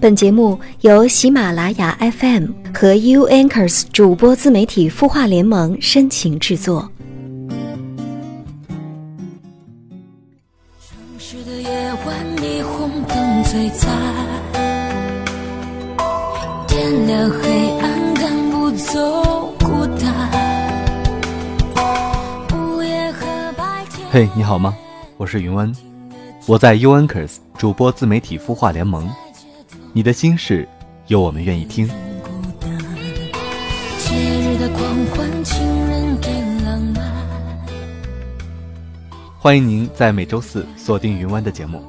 本节目由喜马拉雅 FM 和 U Anchors 主播自媒体孵化联盟深情制作。城市的夜晚，霓虹灯璀璨，点亮黑暗，赶不走孤单。午夜和白天。嘿你好吗？我是云湾，我在 U Anchors 主播自媒体孵化联盟。你的心事，有我们愿意听。节日的狂欢，情人的浪漫。欢迎您在每周四锁定云湾的节目。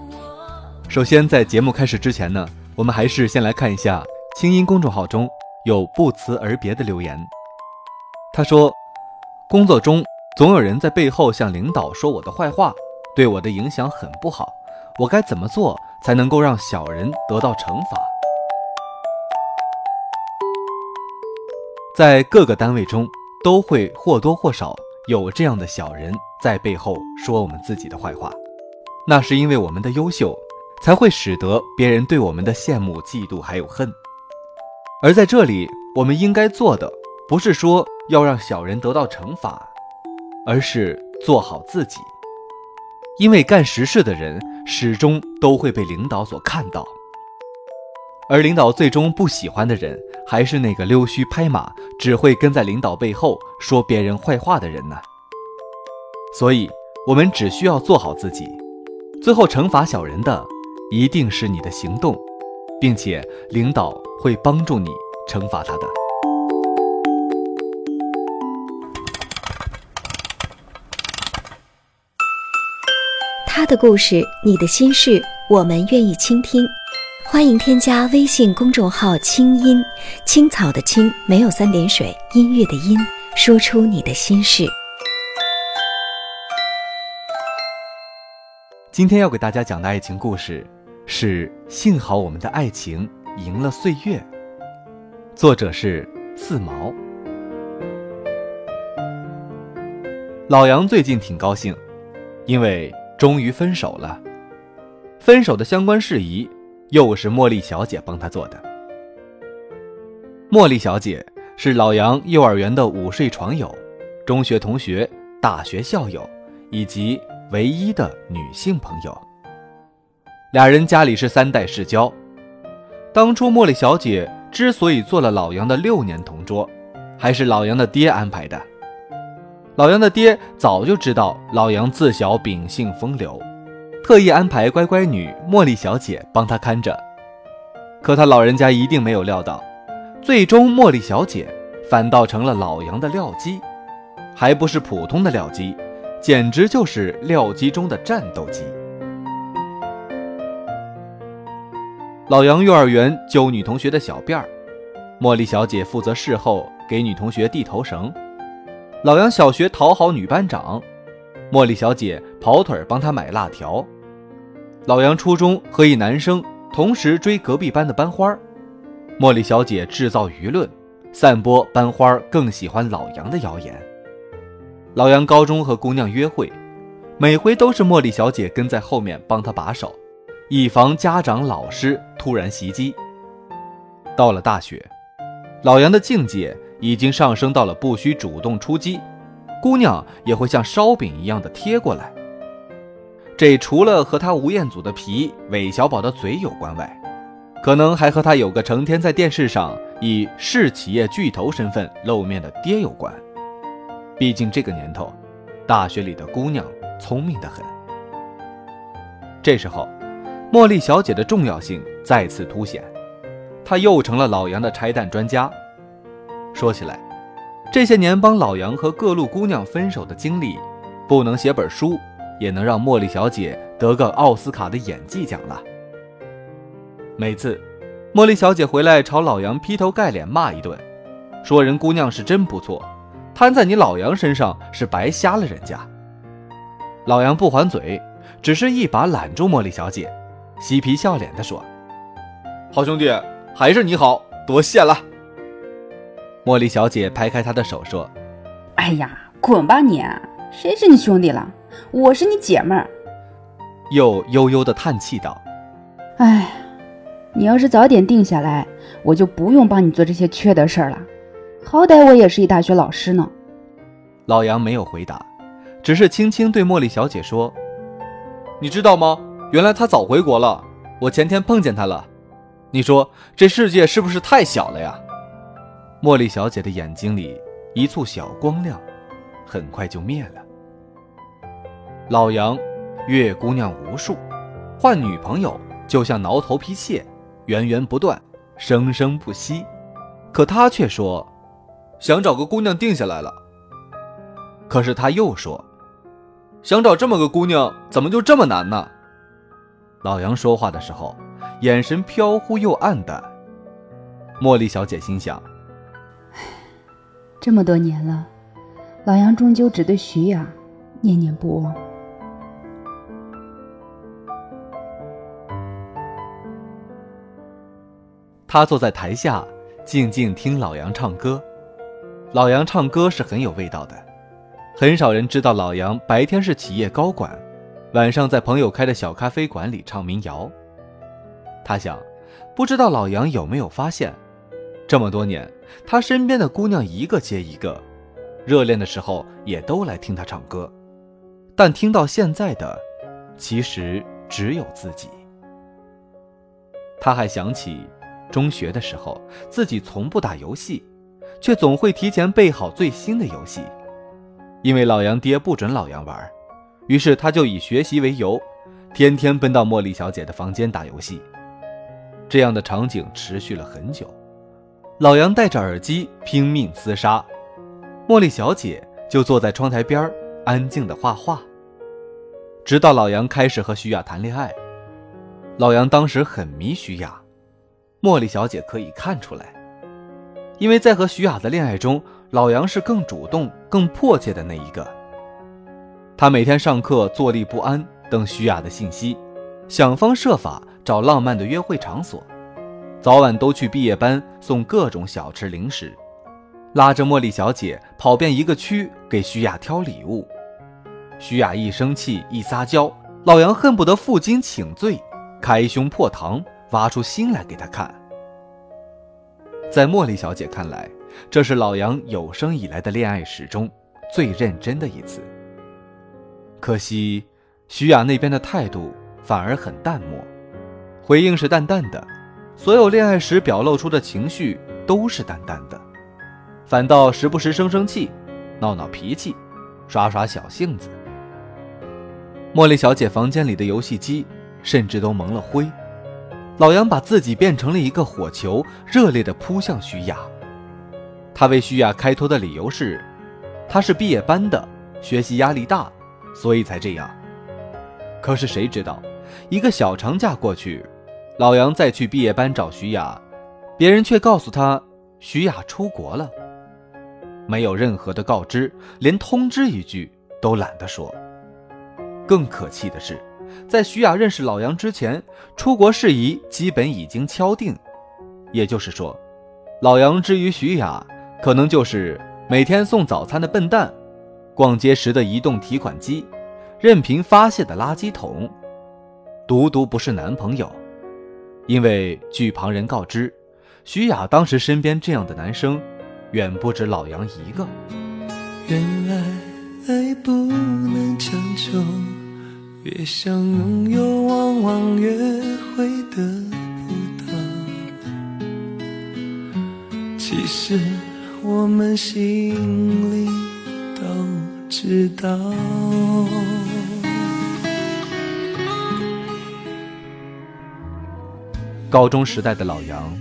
首先，在节目开始之前呢，我们还是先来看一下清音公众号中有不辞而别的留言。他说：“工作中总有人在背后向领导说我的坏话，对我的影响很不好，我该怎么做？”才能够让小人得到惩罚。在各个单位中，都会或多或少有这样的小人在背后说我们自己的坏话。那是因为我们的优秀，才会使得别人对我们的羡慕、嫉妒还有恨。而在这里，我们应该做的，不是说要让小人得到惩罚，而是做好自己。因为干实事的人。始终都会被领导所看到，而领导最终不喜欢的人，还是那个溜须拍马、只会跟在领导背后说别人坏话的人呢。所以，我们只需要做好自己，最后惩罚小人的，一定是你的行动，并且领导会帮助你惩罚他的。他的故事，你的心事，我们愿意倾听。欢迎添加微信公众号“清音青草”的青，没有三点水，音乐的音，说出你的心事。今天要给大家讲的爱情故事是《幸好我们的爱情赢了岁月》，作者是四毛。老杨最近挺高兴，因为。终于分手了，分手的相关事宜又是茉莉小姐帮他做的。茉莉小姐是老杨幼儿园的午睡床友、中学同学、大学校友，以及唯一的女性朋友。俩人家里是三代世交。当初茉莉小姐之所以做了老杨的六年同桌，还是老杨的爹安排的。老杨的爹早就知道老杨自小秉性风流，特意安排乖乖女茉莉小姐帮他看着。可他老人家一定没有料到，最终茉莉小姐反倒成了老杨的料机，还不是普通的料机，简直就是料机中的战斗机。老杨幼儿园揪女同学的小辫儿，茉莉小姐负责事后给女同学递头绳。老杨小学讨好女班长，茉莉小姐跑腿帮他买辣条。老杨初中和一男生同时追隔壁班的班花，茉莉小姐制造舆论，散播班花更喜欢老杨的谣言。老杨高中和姑娘约会，每回都是茉莉小姐跟在后面帮他把守，以防家长老师突然袭击。到了大学，老杨的境界。已经上升到了不需主动出击，姑娘也会像烧饼一样的贴过来。这除了和他吴彦祖的皮、韦小宝的嘴有关外，可能还和他有个成天在电视上以市企业巨头身份露面的爹有关。毕竟这个年头，大学里的姑娘聪明的很。这时候，茉莉小姐的重要性再次凸显，她又成了老杨的拆弹专家。说起来，这些年帮老杨和各路姑娘分手的经历，不能写本书，也能让茉莉小姐得个奥斯卡的演技奖了。每次，茉莉小姐回来朝老杨劈头盖脸骂一顿，说人姑娘是真不错，摊在你老杨身上是白瞎了人家。老杨不还嘴，只是一把揽住茉莉小姐，嬉皮笑脸地说：“好兄弟，还是你好多谢了。”茉莉小姐拍开他的手说：“哎呀，滚吧你！谁是你兄弟了？我是你姐们儿。”又悠悠的叹气道：“哎，你要是早点定下来，我就不用帮你做这些缺德事儿了。好歹我也是一大学老师呢。老杨没有回答，只是轻轻对茉莉小姐说：“你知道吗？原来他早回国了。我前天碰见他了。你说这世界是不是太小了呀？”茉莉小姐的眼睛里一簇小光亮，很快就灭了。老杨月姑娘无数，换女朋友就像挠头皮屑，源源不断，生生不息。可他却说，想找个姑娘定下来了。可是他又说，想找这么个姑娘，怎么就这么难呢？老杨说话的时候，眼神飘忽又暗淡。茉莉小姐心想：这么多年了，老杨终究只对徐雅念念不忘。他坐在台下，静静听老杨唱歌。老杨唱歌是很有味道的，很少人知道老杨白天是企业高管，晚上在朋友开的小咖啡馆里唱民谣。他想，不知道老杨有没有发现，这么多年，他身边的姑娘一个接一个，热恋的时候也都来听他唱歌，但听到现在的，其实只有自己。他还想起。中学的时候，自己从不打游戏，却总会提前备好最新的游戏。因为老杨爹不准老杨玩，于是他就以学习为由，天天奔到茉莉小姐的房间打游戏。这样的场景持续了很久，老杨戴着耳机拼命厮杀，茉莉小姐就坐在窗台边安静的画画。直到老杨开始和徐雅谈恋爱，老杨当时很迷徐雅。茉莉小姐可以看出来，因为在和徐雅的恋爱中，老杨是更主动、更迫切的那一个。他每天上课坐立不安，等徐雅的信息，想方设法找浪漫的约会场所，早晚都去毕业班送各种小吃零食，拉着茉莉小姐跑遍一个区给徐雅挑礼物。徐雅一生气一撒娇，老杨恨不得负荆请罪，开胸破膛。挖出心来给他看，在茉莉小姐看来，这是老杨有生以来的恋爱史中最认真的一次。可惜，徐雅那边的态度反而很淡漠，回应是淡淡的，所有恋爱时表露出的情绪都是淡淡的，反倒时不时生生气、闹闹脾气、耍耍小性子。茉莉小姐房间里的游戏机甚至都蒙了灰。老杨把自己变成了一个火球，热烈地扑向徐雅。他为徐雅开脱的理由是，他是毕业班的，学习压力大，所以才这样。可是谁知道，一个小长假过去，老杨再去毕业班找徐雅，别人却告诉他徐雅出国了，没有任何的告知，连通知一句都懒得说。更可气的是。在徐雅认识老杨之前，出国事宜基本已经敲定，也就是说，老杨之于徐雅，可能就是每天送早餐的笨蛋，逛街时的移动提款机，任凭发泄的垃圾桶，独独不是男朋友。因为据旁人告知，徐雅当时身边这样的男生，远不止老杨一个。原来爱不能强求。越想拥有，往往越会得不到。其实我们心里都知道。高中时代的老杨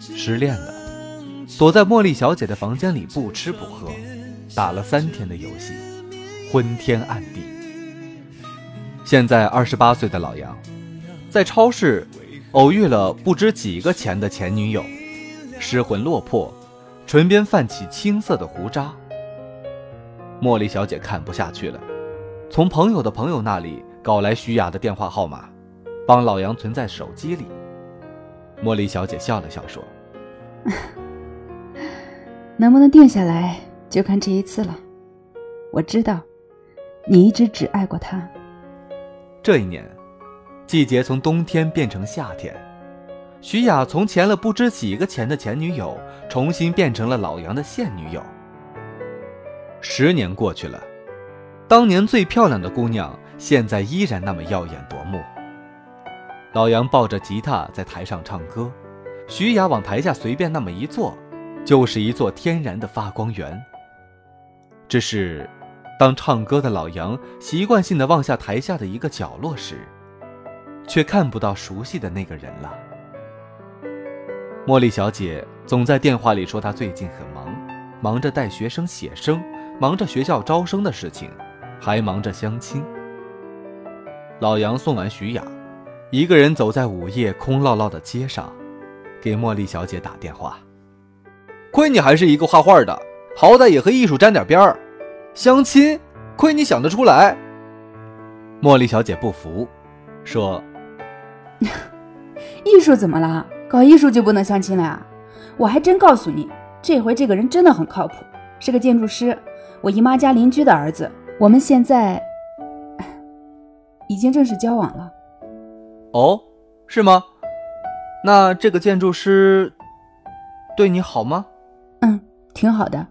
失恋了，躲在茉莉小姐的房间里不吃不喝，打了三天的游戏，昏天暗地。现在二十八岁的老杨，在超市偶遇了不知几个钱的前女友，失魂落魄，唇边泛起青涩的胡渣。茉莉小姐看不下去了，从朋友的朋友那里搞来徐雅的电话号码，帮老杨存在手机里。茉莉小姐笑了笑说：“ 能不能定下来，就看这一次了。我知道，你一直只爱过他。”这一年，季节从冬天变成夏天，徐雅从前了不知几个钱的前女友，重新变成了老杨的现女友。十年过去了，当年最漂亮的姑娘，现在依然那么耀眼夺目。老杨抱着吉他在台上唱歌，徐雅往台下随便那么一坐，就是一座天然的发光源。只是，当唱歌的老杨习惯性的望下台下的一个角落时，却看不到熟悉的那个人了。茉莉小姐总在电话里说她最近很忙，忙着带学生写生，忙着学校招生的事情，还忙着相亲。老杨送完徐雅，一个人走在午夜空落落的街上，给茉莉小姐打电话。亏你还是一个画画的，好歹也和艺术沾点边儿。相亲，亏你想得出来。茉莉小姐不服，说：“ 艺术怎么了？搞艺术就不能相亲了呀？我还真告诉你，这回这个人真的很靠谱，是个建筑师，我姨妈家邻居的儿子。我们现在 已经正式交往了。哦，是吗？那这个建筑师对你好吗？嗯，挺好的。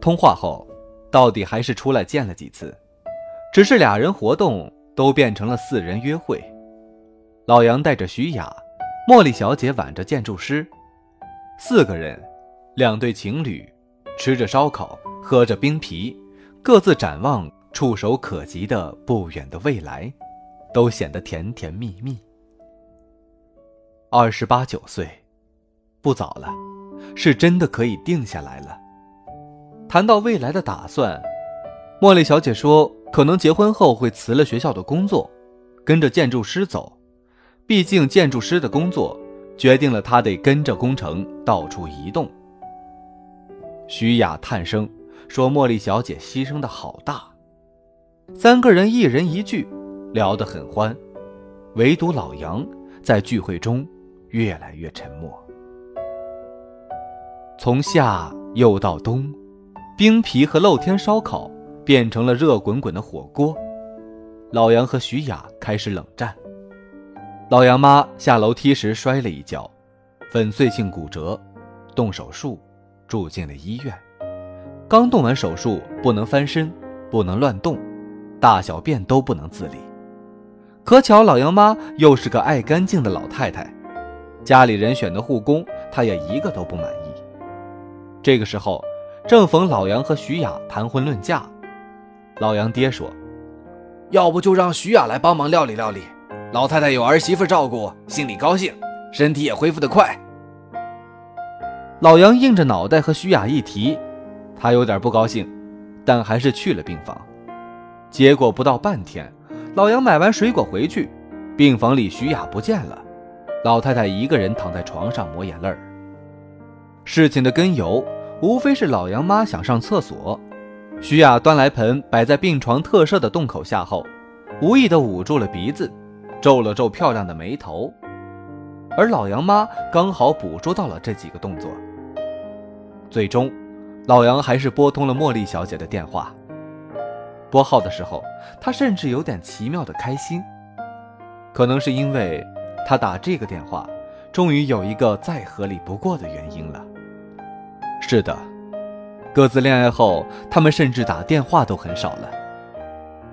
通话后。”到底还是出来见了几次，只是俩人活动都变成了四人约会。老杨带着徐雅，茉莉小姐挽着建筑师，四个人，两对情侣，吃着烧烤，喝着冰啤，各自展望触手可及的不远的未来，都显得甜甜蜜蜜。二十八九岁，不早了，是真的可以定下来了。谈到未来的打算，茉莉小姐说：“可能结婚后会辞了学校的工作，跟着建筑师走。毕竟建筑师的工作决定了他得跟着工程到处移动。”徐雅叹声说：“茉莉小姐牺牲的好大。”三个人一人一句，聊得很欢，唯独老杨在聚会中越来越沉默。从夏又到冬。冰皮和露天烧烤变成了热滚滚的火锅，老杨和徐雅开始冷战。老杨妈下楼梯时摔了一跤，粉碎性骨折，动手术，住进了医院。刚动完手术，不能翻身，不能乱动，大小便都不能自理。可巧老杨妈又是个爱干净的老太太，家里人选的护工，她也一个都不满意。这个时候。正逢老杨和徐雅谈婚论嫁，老杨爹说：“要不就让徐雅来帮忙料理料理，老太太有儿媳妇照顾，心里高兴，身体也恢复得快。”老杨硬着脑袋和徐雅一提，他有点不高兴，但还是去了病房。结果不到半天，老杨买完水果回去，病房里徐雅不见了，老太太一个人躺在床上抹眼泪。事情的根由。无非是老杨妈想上厕所，徐雅端来盆摆在病床特设的洞口下后，无意地捂住了鼻子，皱了皱漂亮的眉头，而老杨妈刚好捕捉到了这几个动作。最终，老杨还是拨通了茉莉小姐的电话。拨号的时候，他甚至有点奇妙的开心，可能是因为他打这个电话，终于有一个再合理不过的原因了。是的，各自恋爱后，他们甚至打电话都很少了。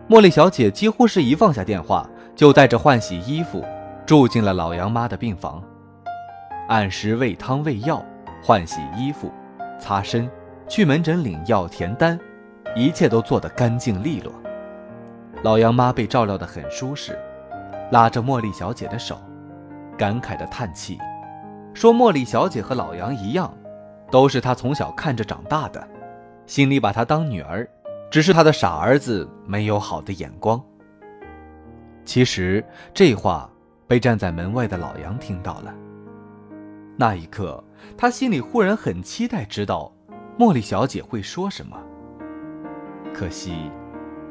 茉莉小姐几乎是一放下电话，就带着换洗衣服，住进了老杨妈的病房，按时喂汤喂药，换洗衣服，擦身，去门诊领药填单，一切都做得干净利落。老杨妈被照料得很舒适，拉着茉莉小姐的手，感慨地叹气，说：“茉莉小姐和老杨一样。”都是他从小看着长大的，心里把她当女儿，只是他的傻儿子没有好的眼光。其实这话被站在门外的老杨听到了。那一刻，他心里忽然很期待知道茉莉小姐会说什么。可惜，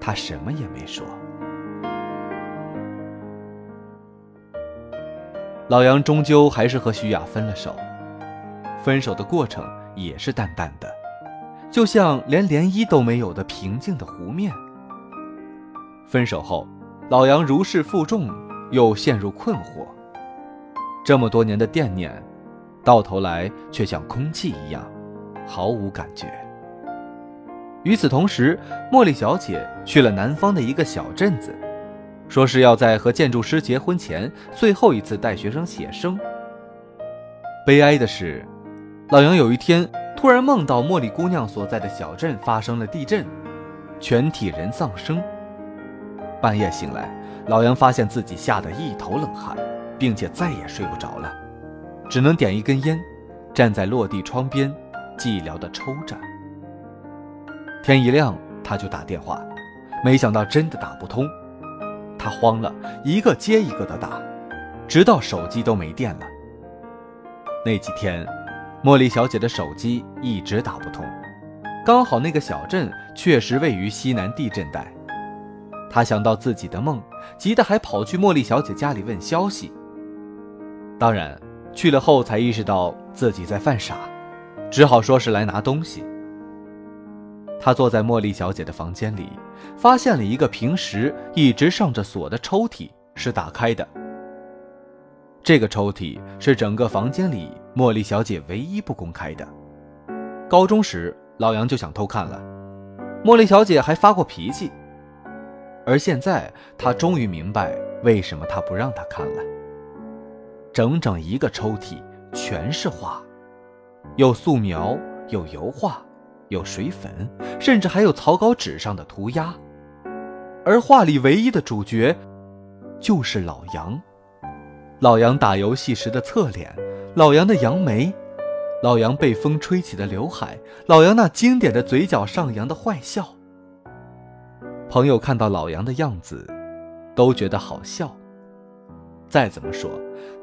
她什么也没说。老杨终究还是和徐雅分了手。分手的过程也是淡淡的，就像连涟漪都没有的平静的湖面。分手后，老杨如释负重，又陷入困惑。这么多年的惦念，到头来却像空气一样，毫无感觉。与此同时，茉莉小姐去了南方的一个小镇子，说是要在和建筑师结婚前最后一次带学生写生。悲哀的是，老杨有一天突然梦到茉莉姑娘所在的小镇发生了地震，全体人丧生。半夜醒来，老杨发现自己吓得一头冷汗，并且再也睡不着了，只能点一根烟，站在落地窗边，寂寥地抽着。天一亮，他就打电话，没想到真的打不通，他慌了，一个接一个的打，直到手机都没电了。那几天，茉莉小姐的手机一直打不通，刚好那个小镇确实位于西南地震带。他想到自己的梦，急得还跑去茉莉小姐家里问消息。当然，去了后才意识到自己在犯傻，只好说是来拿东西。他坐在茉莉小姐的房间里，发现了一个平时一直上着锁的抽屉是打开的。这个抽屉是整个房间里茉莉小姐唯一不公开的。高中时，老杨就想偷看了，茉莉小姐还发过脾气。而现在，他终于明白为什么他不让他看了。整整一个抽屉全是画，有素描，有油画。有水粉，甚至还有草稿纸上的涂鸦，而画里唯一的主角，就是老杨。老杨打游戏时的侧脸，老杨的杨眉，老杨被风吹起的刘海，老杨那经典的嘴角上扬的坏笑。朋友看到老杨的样子，都觉得好笑。再怎么说，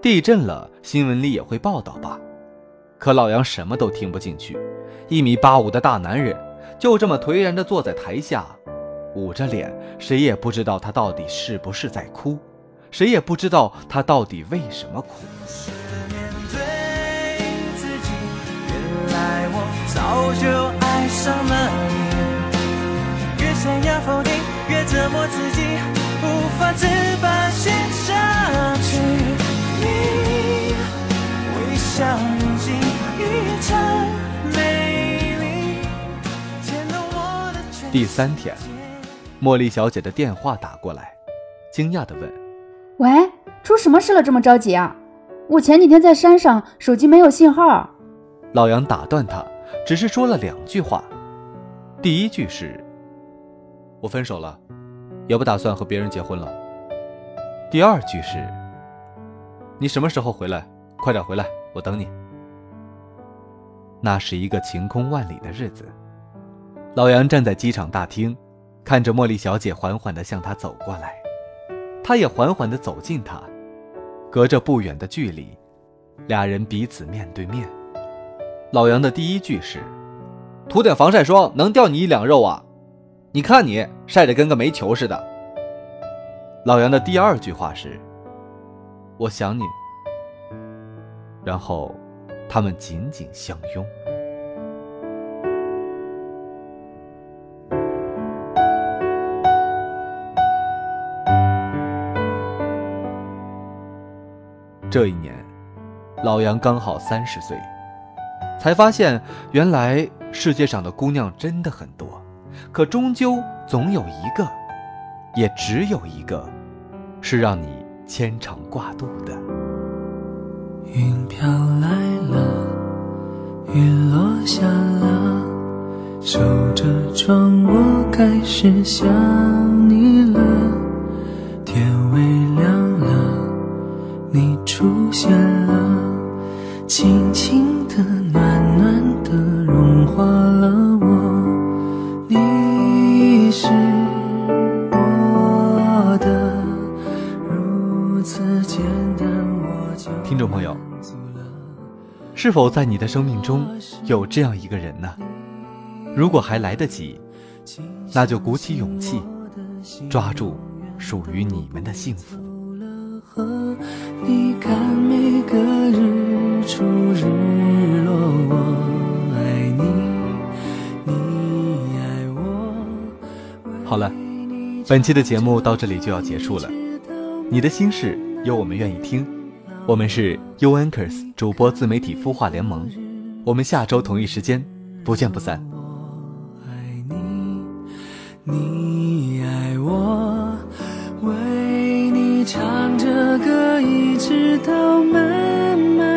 地震了，新闻里也会报道吧。可老杨什么都听不进去。一米八五的大男人，就这么颓然地坐在台下，捂着脸，谁也不知道他到底是不是在哭，谁也不知道他到底为什么哭。早就爱上了你越想要否定，越折磨自己，无法自拔第三天，茉莉小姐的电话打过来，惊讶的问：“喂，出什么事了？这么着急啊？我前几天在山上，手机没有信号。”老杨打断他，只是说了两句话。第一句是：“我分手了，也不打算和别人结婚了。”第二句是：“你什么时候回来？快点回来，我等你。”那是一个晴空万里的日子。老杨站在机场大厅，看着茉莉小姐缓缓地向他走过来，他也缓缓地走近她，隔着不远的距离，俩人彼此面对面。老杨的第一句是：“涂点防晒霜能掉你一两肉啊？你看你晒得跟个煤球似的。”老杨的第二句话是：“我想你。”然后，他们紧紧相拥。这一年，老杨刚好三十岁，才发现原来世界上的姑娘真的很多，可终究总有一个，也只有一个，是让你牵肠挂肚的。云飘来了，雨落下了，守着窗，我开始想。是否在你的生命中有这样一个人呢？如果还来得及，那就鼓起勇气，抓住属于你们的幸福。你看每个日出日落，我爱你。好了，本期的节目到这里就要结束了。你的心事有我们愿意听，我们是 U Anchors 主播自媒体孵化联盟，我们下周同一时间不见不散。你爱我，为你唱着歌，一直到慢慢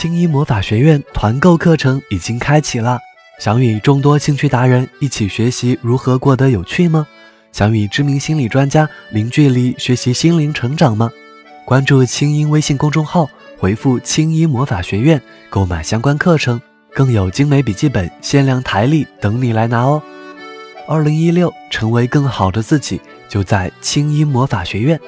青衣魔法学院团购课程已经开启了，想与众多兴趣达人一起学习如何过得有趣吗？想与知名心理专家零距离学习心灵成长吗？关注青音微信公众号，回复“青衣魔法学院”购买相关课程，更有精美笔记本、限量台历等你来拿哦！二零一六，成为更好的自己，就在青音魔法学院。